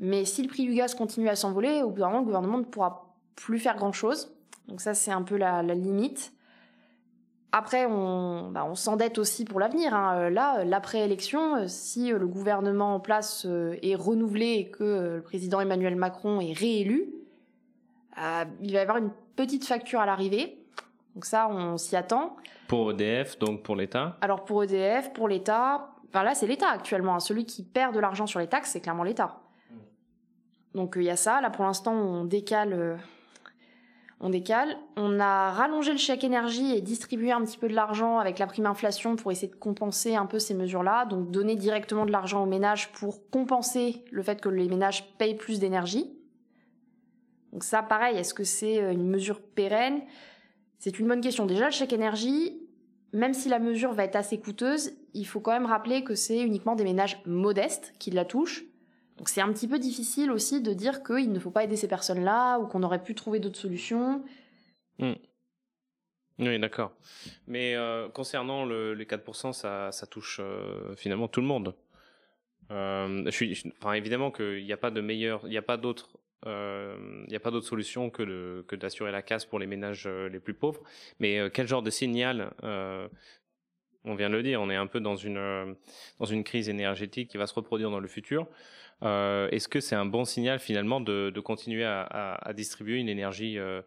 Mais si le prix du gaz continue à s'envoler, au bout d'un moment, le gouvernement ne pourra plus faire grand-chose. Donc ça, c'est un peu la limite. Après, on, bah, on s'endette aussi pour l'avenir. Hein. Euh, là, l'après-élection, euh, si euh, le gouvernement en place est renouvelé et que le président Emmanuel Macron est réélu, il va y avoir une petite facture à l'arrivée. Donc ça, on s'y attend. Pour EDF, donc pour l'État Alors pour EDF, pour l'État, enfin là c'est l'État actuellement. Hein. Celui qui perd de l'argent sur les taxes, c'est clairement l'État. Hmm. Donc il y a ça. Là pour l'instant, on décale on décale. On a rallongé le chèque énergie et distribué un petit peu de l'argent avec la prime inflation pour essayer de compenser un peu ces mesures-là. Donc donner directement de l'argent aux ménages pour compenser le fait que les ménages payent plus d'énergie. Donc ça, pareil, est-ce que c'est euh, une mesure pérenne? C'est une bonne question. Déjà, le chèque énergie, même si la mesure va être assez coûteuse, il faut quand même rappeler que c'est uniquement des ménages modestes qui la touchent. Donc c'est un petit peu difficile aussi de dire qu'il ne faut pas aider ces personnes-là ou qu'on aurait pu trouver d'autres solutions. Hmm. Oui, d'accord. Mais euh, concernant les 4%, ça, touche euh, finalement tout le monde. Euh, je évidemment qu'il n'y a pas de meilleur, il n'y a pas d'autre, il n'y a pas d'autre solution que d'assurer la casse pour les ménages les plus pauvres. Mais quel genre de signal on vient de le dire, on est un peu dans une dans une crise énergétique qui va se reproduire dans le futur. Euh, est-ce que c'est un bon signal finalement de, continuer à, distribuer une énergie euh,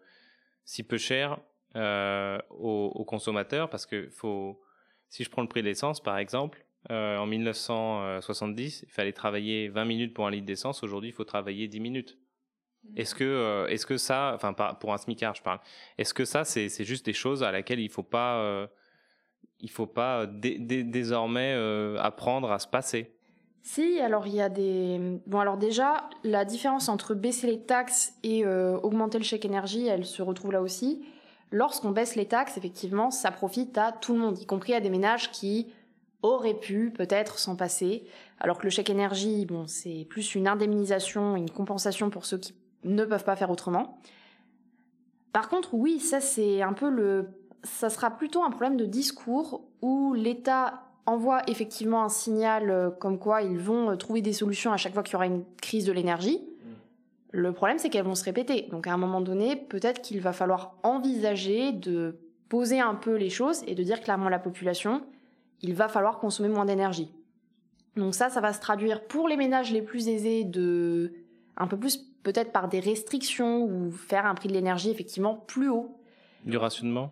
si peu chère euh, aux, consommateurs? Parce que faut, si je prends le prix de l'essence par exemple, en 1970, il fallait travailler 20 minutes pour un litre d'essence. Aujourd'hui, il faut travailler 10 minutes. Est-ce que, est-ce que ça, enfin pour un smicard, je parle. Est-ce que ça, c'est juste des choses à laquelle il faut pas, il faut pas désormais apprendre à se passer? Si, alors il y a des... Bon, alors déjà, la différence entre baisser les taxes et euh, augmenter le chèque énergie, elle se retrouve là aussi. Lorsqu'on baisse les taxes, effectivement, ça profite à tout le monde, y compris à des ménages qui auraient pu peut-être s'en passer. Alors que le chèque énergie, bon, c'est plus une indemnisation, une compensation pour ceux qui ne peuvent pas faire autrement. Par contre, oui, ça c'est un peu le... Ça sera plutôt un problème de discours où l'État envoie effectivement un signal euh, comme quoi ils vont euh, trouver des solutions à chaque fois qu'il y aura une crise de l'énergie. Mm. Le problème, c'est qu'elles vont se répéter. Donc à un moment donné, peut-être qu'il va falloir envisager de poser un peu les choses et de dire clairement à la population, il va falloir consommer moins d'énergie. Donc ça, ça va se traduire pour les ménages les plus aisés de un peu plus peut-être par des restrictions ou faire un prix de l'énergie effectivement plus haut. Du rationnement?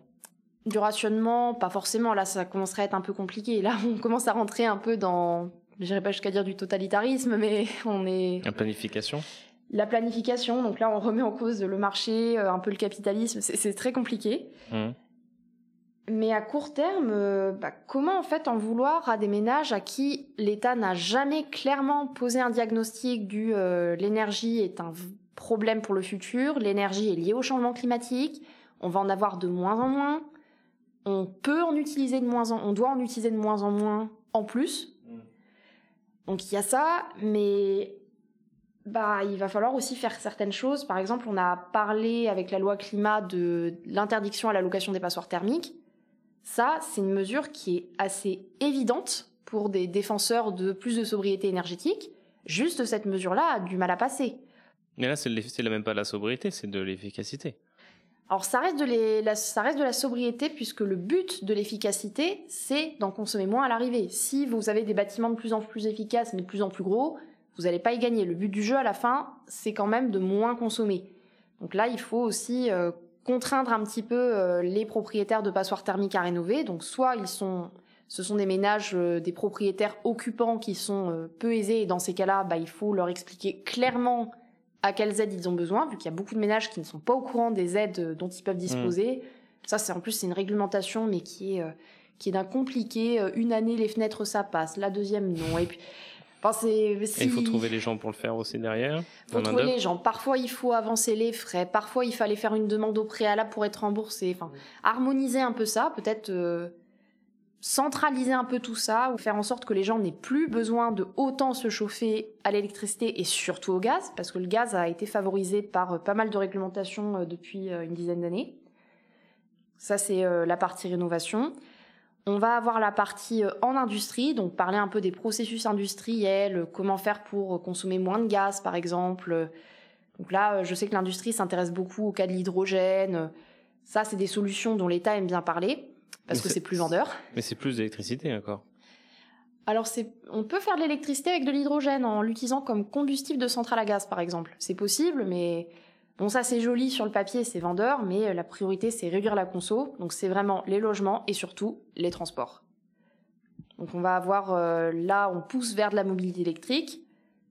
Du rationnement, pas forcément. Là, ça commencerait à être un peu compliqué. Là, on commence à rentrer un peu dans, je dirais pas jusqu'à dire du totalitarisme, mais [laughs] on est. La planification? La planification, donc là, on remet en cause le marché, euh, un peu le capitalisme. C'est très compliqué. Mmh. Mais à court terme, euh, bah, comment en fait en vouloir à des ménages à qui l'État n'a jamais clairement posé un diagnostic du euh, l'énergie est un problème pour le futur, l'énergie est liée au changement climatique, on va en avoir de moins en moins, on peut en utiliser de moins en, on doit en utiliser de moins en moins en plus. Mm. Donc il y a ça, mais bah il va falloir aussi faire certaines choses. Par exemple, on a parlé avec la loi climat de l'interdiction à la location des passoires thermiques. Ça, c'est une mesure qui est assez évidente pour des défenseurs de plus de sobriété énergétique. Juste cette mesure-là a du mal à passer. Mais là, c'est même pas de la sobriété, c'est de l'efficacité. Alors ça reste, de la, ça reste de la sobriété puisque le but de l'efficacité, c'est d'en consommer moins à l'arrivée. Si vous avez des bâtiments de plus en plus efficaces mais de plus en plus gros, vous n'allez pas y gagner. Le but du jeu à la fin, c'est quand même de moins consommer. Donc là, il faut aussi euh, contraindre un petit peu euh, les propriétaires de passoires thermiques à rénover. Donc soit ils sont, ce sont des ménages, euh, des propriétaires occupants qui sont euh, peu aisés et dans ces cas-là, bah, il faut leur expliquer clairement à quelles aides ils ont besoin, vu qu'il y a beaucoup de ménages qui ne sont pas au courant des aides dont ils peuvent disposer. Ça, c'est en plus c'est une réglementation, mais qui est qui est d'un compliqué. Une année les fenêtres ça passe, la deuxième non. Et puis il faut trouver les gens pour le faire aussi derrière. Il faut trouver les gens. Parfois, il faut avancer les frais. Parfois, il fallait faire une demande au préalable pour être remboursé. Enfin, harmoniser un peu ça, peut-être euh, centraliser un peu tout ça, ou faire en sorte que les gens n'aient plus besoin de autant se chauffer à l'électricité et surtout au gaz, parce que le gaz a été favorisé par euh, pas mal de réglementations euh, depuis une dizaine d'années. Ça, c'est la partie rénovation. On va avoir la partie euh, en industrie, donc parler un peu des processus industriels, euh, comment faire pour euh, consommer moins de gaz par exemple. Donc là, je sais que l'industrie s'intéresse beaucoup au cas de l'hydrogène. Ça, c'est des solutions dont l'État aime bien parler parce que c'est plus vendeur. Mais c'est plus d'électricité encore. Alors, on peut faire de l'électricité avec de l'hydrogène en l'utilisant comme combustible de centrale à gaz, par exemple. C'est possible, mais Bon, ça c'est joli sur le papier, c'est vendeur, mais euh, la priorité c'est réduire la conso. Donc c'est vraiment les logements et surtout les transports. Donc on va avoir euh, là, on pousse vers de la mobilité électrique.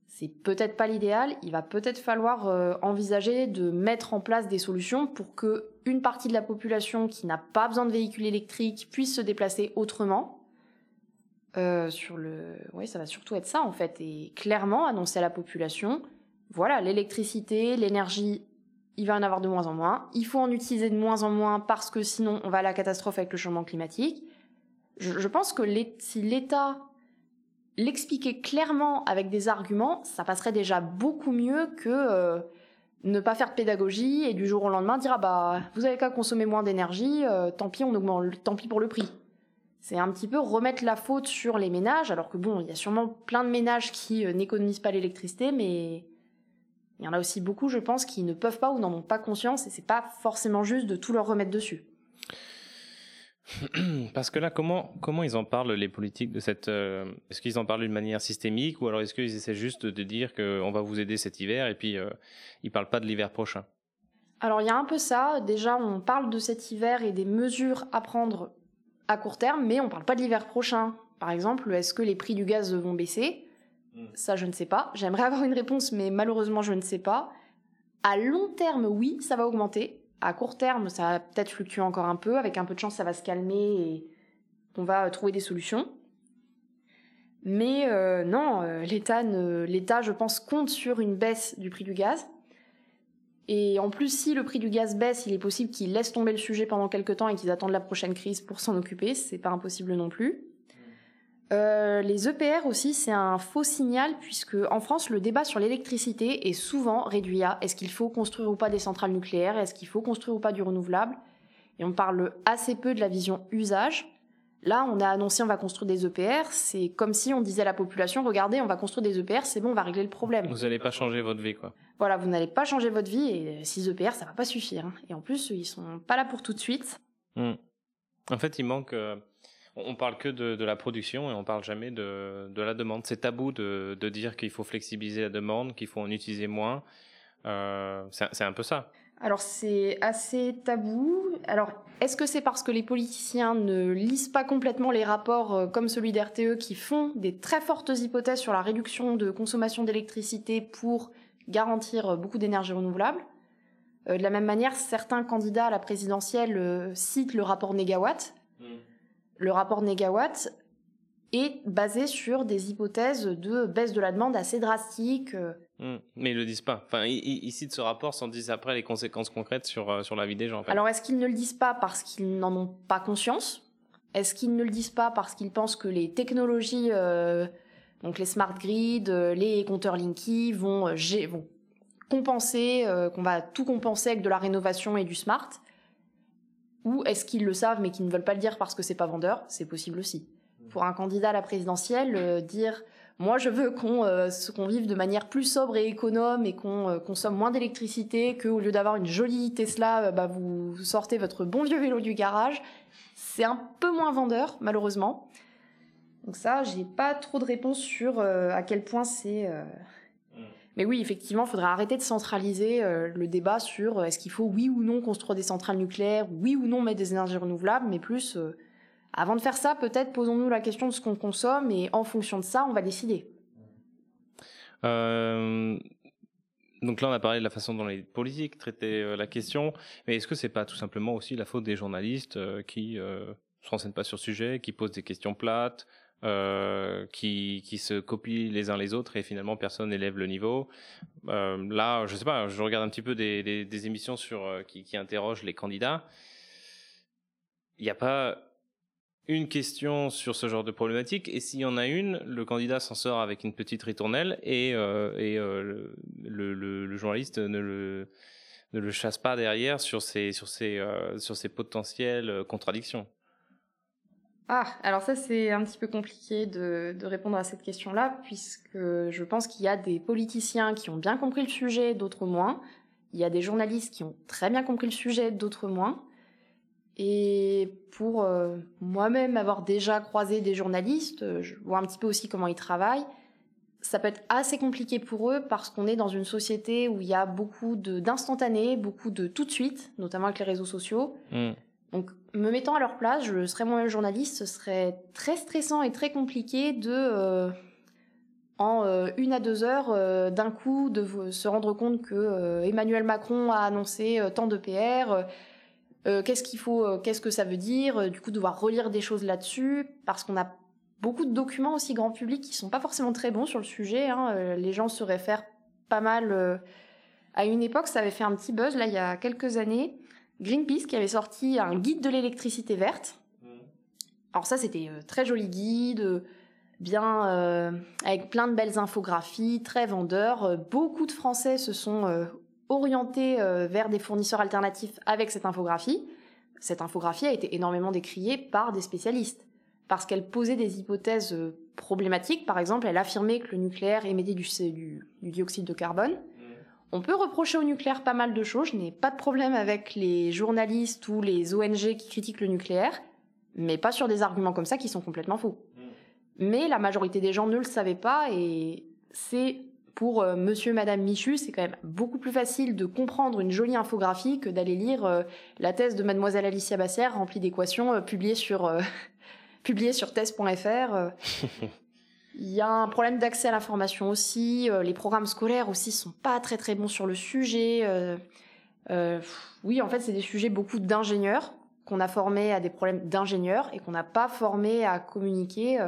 C'est peut-être pas l'idéal. Il va peut-être falloir euh, envisager de mettre en place des solutions pour que une partie de la population qui n'a pas besoin de véhicules électriques puisse se déplacer autrement. sur le, oui, ça va surtout être ça en fait, et clairement annoncer à la population, voilà, l'électricité, l'énergie il va en avoir de moins en moins. Il faut en utiliser de moins en moins parce que sinon on va à la catastrophe avec le changement climatique. Je, pense que si l'État l'expliquait clairement avec des arguments, ça passerait déjà beaucoup mieux que euh, ne pas faire de pédagogie et du jour au lendemain dire ah bah vous avez qu'à consommer moins d'énergie, euh, tant pis on augmente, tant pis pour le prix. C'est un petit peu remettre la faute sur les ménages, alors que bon, il y a sûrement plein de ménages qui euh, n'économisent pas l'électricité, mais il y en a aussi beaucoup, je pense, qui ne peuvent pas ou n'en ont pas conscience et c'est pas forcément juste de tout leur remettre dessus. [clears throat] Parce que là, comment, comment ils en parlent, les politiques, de cette. Euh, est-ce qu'ils en parlent d'une manière systémique ou alors est-ce qu'ils essaient juste de dire qu'on va vous aider cet hiver et puis euh, ils parlent pas de l'hiver prochain? Alors il y a un peu ça. Déjà, on parle de cet hiver et des mesures à prendre à court terme, mais on parle pas de l'hiver prochain. Par exemple, est-ce que les prix du gaz vont baisser? Ça, je ne sais pas. J'aimerais avoir une réponse, mais malheureusement, je ne sais pas. À long terme, oui, ça va augmenter. À court terme, ça va peut-être fluctuer encore un peu. Avec un peu de chance, ça va se calmer et on va euh, trouver des solutions. Mais euh, non, euh, l'État, l'État, je pense, compte sur une baisse du prix du gaz. Et en plus, si le prix du gaz baisse, il est possible qu'ils laissent tomber le sujet pendant quelques temps et qu'ils attendent la prochaine crise pour s'en occuper. C'est pas impossible non plus. Euh, les EPR aussi, c'est un faux signal puisque en France, le débat sur l'électricité est souvent réduit à est-ce qu'il faut construire ou pas des centrales nucléaires, est-ce qu'il faut construire ou pas du renouvelable, et on parle assez peu de la vision usage. Là, on a annoncé on va construire des EPR, c'est comme si on disait à la population regardez, on va construire des EPR, c'est bon, on va régler le problème. Vous n'allez pas changer votre vie, quoi. Voilà, vous n'allez pas changer votre vie et 6 EPR, ça va pas suffire. Hein. Et en plus, ils sont pas là pour tout de suite. Hmm. En fait, il manque. Euh, on parle que de, la production et on parle jamais de, la demande. C'est tabou de, dire qu'il faut flexibiliser la demande, qu'il faut en utiliser moins. Euh, c'est un peu ça. Alors c'est assez tabou. Alors est-ce que c'est parce que les politiciens ne lisent pas complètement les rapports euh, comme celui d'RTE qui font des très fortes hypothèses sur la réduction de consommation d'électricité pour garantir euh, beaucoup d'énergie renouvelable? Euh, De la même manière, certains candidats à la présidentielle citent le rapport Négawatt. Hmm. Le rapport Négawatt est basé sur des hypothèses de baisse de la demande assez drastiques. Hmm. Mais ils le disent pas. Enfin, ils, citent ce rapport sans dire après les conséquences concrètes sur, euh, sur la vie des gens. Alors, est-ce qu'ils ne le disent pas parce qu'ils n'en ont pas conscience? Est-ce qu'ils ne le disent pas parce qu'ils pensent que les technologies, euh, donc les smart grids, euh, les compteurs Linky, vont, vont compenser, qu'on va tout compenser avec de la rénovation et du smart? Ou est-ce qu'ils le savent mais qu'ils ne veulent pas le dire parce que c'est pas vendeur? C'est possible aussi. Pour un candidat à la présidentielle, dire moi, je veux euh, qu'on vive de manière plus sobre et économe et qu'on euh, consomme moins d'électricité, qu'au lieu d'avoir une jolie Tesla, euh, bah, vous sortez votre bon vieux vélo du garage. C'est un peu moins vendeur, malheureusement. Donc ça, j'ai pas trop de réponses sur à quel point c'est... Mais oui, effectivement, il faudrait arrêter de centraliser le débat sur est-ce qu'il faut oui ou non construire des centrales nucléaires, oui ou non mettre des énergies renouvelables, mais plus avant de faire ça, peut-être posons-nous la question de ce qu'on consomme et en fonction de ça, on va décider. Euh, donc là, on a parlé de la façon dont les politiques traitaient euh, la question, mais est-ce que c'est pas tout simplement aussi la faute des journalistes euh, qui ne se renseignent pas sur le sujet, qui posent des questions plates, qui, qui se copient les uns les autres et finalement personne n'élève le niveau. là, je sais pas, je regarde un petit peu des, des, émissions sur qui, qui interrogent les candidats. Il n'y a pas une question sur ce genre de problématique et s'il y en a une, le candidat s'en sort avec une petite ritournelle et, euh, et euh, le, le, journaliste ne le, ne le chasse pas derrière sur ses, sur ses, euh, sur ses potentielles contradictions. Ah, alors ça c'est un petit peu compliqué de, répondre à cette question-là puisque je pense qu'il y a des politiciens qui ont bien compris le sujet, d'autres moins. Il y a des journalistes qui ont très bien compris le sujet, d'autres moins. Et pour euh, moi-même avoir déjà croisé des journalistes, euh, je vois un petit peu aussi comment ils travaillent. Ça peut être assez compliqué pour eux parce qu'on est dans une société où il y a beaucoup d'instantané, beaucoup de tout de suite, notamment avec les réseaux sociaux. Mm. Donc, me mettant à leur place, je serais moi-même journaliste, ce serait très stressant et très compliqué de, euh, en une à deux heures, d'un coup, de se rendre compte que Emmanuel Macron a annoncé tant de PR euh, qu'est-ce qu'il faut, euh, qu'est-ce que ça veut dire, euh, du coup devoir relire des choses là-dessus, parce qu'on a beaucoup de documents aussi grand public qui sont pas forcément très bons sur le sujet. Hein. les gens se réfèrent pas mal. à une époque, ça avait fait un petit buzz là il y a quelques années. Greenpeace qui avait sorti un guide de l'électricité verte. Alors ça, c'était très joli guide, bien avec plein de belles infographies, très vendeur. beaucoup de Français se sont orienté euh, vers des fournisseurs alternatifs avec cette infographie. Cette infographie a été énormément décriée par des spécialistes parce qu'elle posait des hypothèses euh, problématiques. Par exemple, elle affirmait que le nucléaire émettait du, dioxyde de carbone. On peut reprocher au nucléaire pas mal de choses. Je n'ai pas de problème avec les journalistes ou les ONG qui critiquent le nucléaire, mais pas sur des arguments comme ça qui sont complètement faux. Mmh. Mais la majorité des gens ne le savaient pas et c'est pour euh, monsieur, madame Michu, c'est quand même beaucoup plus facile de comprendre une jolie infographie que d'aller lire euh, la thèse de mademoiselle Alicia Bassière remplie d'équations euh, publiée sur, [laughs] publiée sur thèse.fr. [laughs] Il y a un problème d'accès à l'information aussi. les programmes scolaires aussi sont pas très très bons sur le sujet. oui, en fait, c'est des sujets beaucoup d'ingénieurs qu'on a formés à des problèmes d'ingénieurs et qu'on n'a pas formés à communiquer.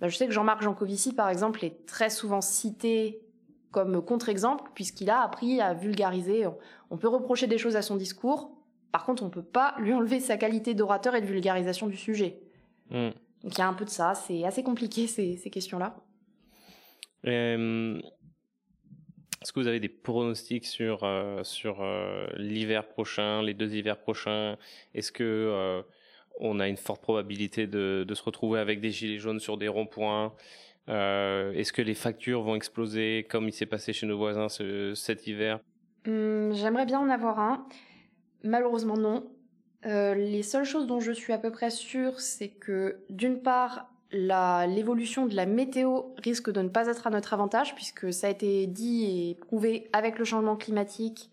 Bah, je sais que Jean-Marc Jancovici, par exemple, est très souvent cité comme contre-exemple, puisqu'il a appris à vulgariser. On peut reprocher des choses à son discours, par contre, on peut pas lui enlever sa qualité d'orateur et de vulgarisation du sujet. Hmm. Donc il y a un peu de ça, c'est assez compliqué ces, questions-là. Euh, est-ce que vous avez des pronostics sur, euh, sur euh, l'hiver prochain, les deux hivers prochains? Est-ce que on a une forte probabilité de, de, se retrouver avec des gilets jaunes sur des ronds-points? Est-ce que les factures vont exploser comme il s'est passé chez nos voisins cet hiver? Hum, J'aimerais bien en avoir un. Malheureusement, non. Euh, les seules choses dont je suis à peu près sûre, c'est que d'une part, l'évolution de la météo risque de ne pas être à notre avantage, puisque ça a été dit et prouvé avec le changement climatique.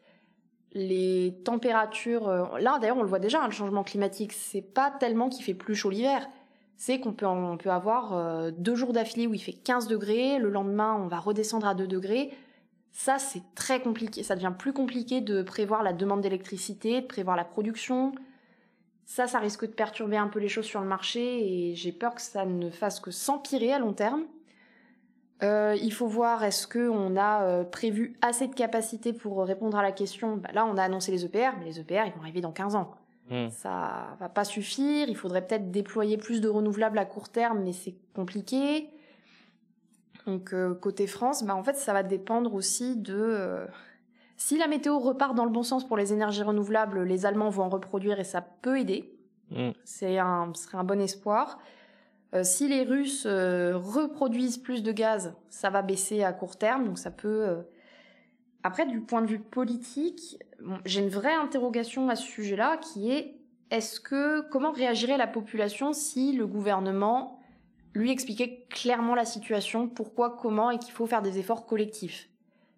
les températures. euh, là, d'ailleurs, on le voit déjà, hein, le changement climatique, c'est pas tellement qu'il fait plus chaud l'hiver. C'est qu'on peut, avoir euh, deux jours d'affilée où il fait 15 degrés, le lendemain, on va redescendre à 2 degrés. Ça, c'est très compliqué. Ça devient plus compliqué de prévoir la demande d'électricité, de prévoir la production. Ça, ça risque de perturber un peu les choses sur le marché et j'ai peur que ça ne fasse que s'empirer à long terme. Euh, il faut voir est-ce qu'on a euh, prévu assez de capacité pour répondre à la question? Bah, là, on a annoncé les EPR, mais les EPR, ils vont arriver dans 15 ans. Hmm. Ça va pas suffire. Il faudrait peut-être déployer plus de renouvelables à court terme, mais c'est compliqué. Donc euh, côté France, bah, en fait, ça va dépendre aussi de si la météo repart dans le bon sens pour les énergies renouvelables. Les Allemands vont en reproduire et ça peut aider. Hmm. C'est un, ce serait un bon espoir. Euh, si les Russes euh, reproduisent plus de gaz, ça va baisser à court terme, donc ça peut. euh, Après, du point de vue politique, bon, j'ai une vraie interrogation à ce sujet-là, qui est est-ce que comment réagirait la population si le gouvernement lui expliquait clairement la situation, pourquoi, comment, et qu'il faut faire des efforts collectifs?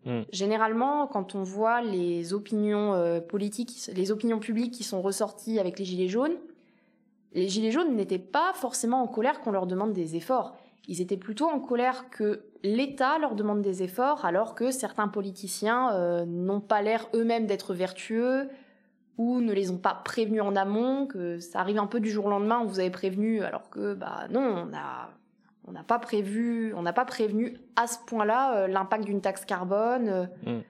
Mm. Généralement, quand on voit les opinions euh, politiques, les opinions publiques qui sont ressorties avec les gilets jaunes, les gilets jaunes n'étaient pas forcément en colère qu'on leur demande des efforts. Ils étaient plutôt en colère que l'État leur demande des efforts, alors que certains politiciens euh, n'ont pas l'air eux-mêmes d'être vertueux ou ne les ont pas prévenus en amont, que ça arrive un peu du jour au lendemain, on vous avait prévenu, alors que bah non, on a on n'a pas prévu, on n'a pas prévenu à ce point-là euh, l'impact d'une taxe carbone. euh. Mm.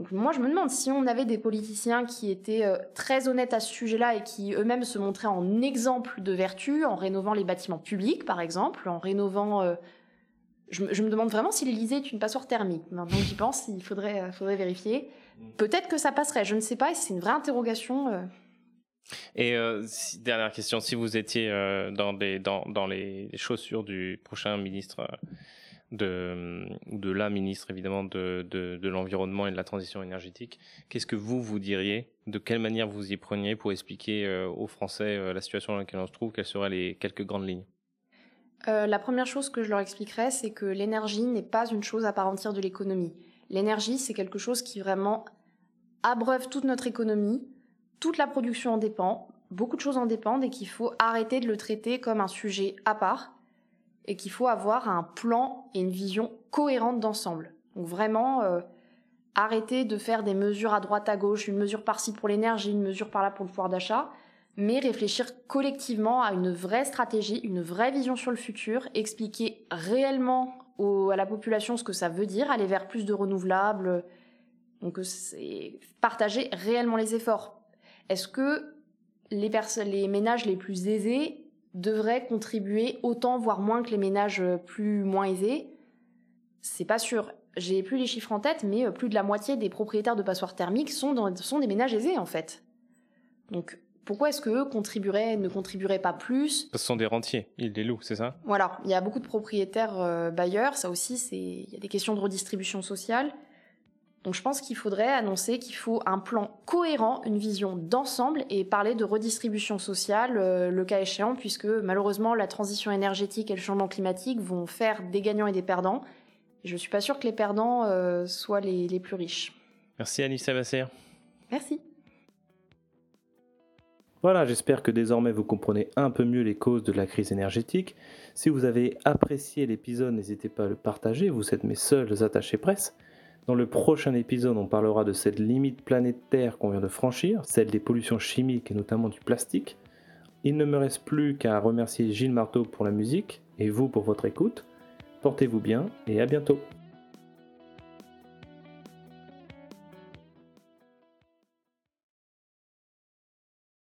Donc moi, je me demande si on avait des politiciens qui étaient euh, très honnêtes à ce sujet-là et qui eux-mêmes se montraient en exemple de vertu, en rénovant les bâtiments publics, par exemple, en rénovant. je, me- je me demande vraiment si l'Élysée est une passoire thermique. Maintenant j'y pense, il faudrait, faudrait vérifier. Peut-être que ça passerait, je ne sais pas, et c'est une vraie interrogation. Et euh, dernière question, si vous étiez euh, dans, les chaussures du prochain ministre euh, de, ou de la ministre évidemment de, l'environnement et de la transition énergétique, qu'est-ce que vous vous diriez? De quelle manière vous y preniez pour expliquer aux Français la situation dans laquelle on se trouve? Quelles seraient les quelques grandes lignes? La première chose que je leur expliquerais, c'est que l'énergie n'est pas une chose à part entière de l'économie. L'énergie, c'est quelque chose qui vraiment abreuve toute notre économie, toute la production en dépend, beaucoup de choses en dépendent et qu'il faut arrêter de le traiter comme un sujet à part et qu'il faut avoir un plan et une vision cohérente d'ensemble. Donc vraiment, euh, arrêter de faire des mesures à droite à gauche, une mesure par-ci pour l'énergie, une mesure par-là pour le pouvoir d'achat, mais réfléchir collectivement à une vraie stratégie, une vraie vision sur le futur, expliquer réellement à la population ce que ça veut dire, aller vers plus de renouvelables. Donc euh, c'est partager réellement les efforts. Est-ce que les, ménages les plus aisés devraient contribuer autant, voire moins que les ménages euh, plus moins aisés? C'est pas sûr. J'ai plus les chiffres en tête, mais euh, plus de la moitié des propriétaires de passoires thermiques sont, dans- sont des ménages aisés en fait. Donc pourquoi est-ce que eux contribueraient, ne contribueraient pas plus? Ce sont des rentiers, ils les louent, c'est ça? Voilà, il y a beaucoup de propriétaires euh, bailleurs, ça aussi, c'est il y a des questions de redistribution sociale. Donc je pense qu'il faudrait annoncer qu'il faut un plan cohérent, une vision d'ensemble et parler de redistribution sociale euh, le cas échéant, puisque malheureusement la transition énergétique et le changement climatique vont faire des gagnants et des perdants. Et je suis pas sûre que les perdants euh, soient les, les plus riches. Merci Alice Sabassir. Merci. Voilà, j'espère que désormais vous comprenez un peu mieux les causes de la crise énergétique. Si vous avez apprécié l'épisode, n'hésitez pas à le partager, vous êtes mes seuls attachés presse. Dans le prochain épisode, on parlera de cette limite planétaire qu'on vient de franchir, celle des pollutions chimiques et notamment du plastique. Il ne me reste plus qu'à remercier Gilles Marteau pour la musique et vous pour votre écoute. Portez-vous bien et à bientôt.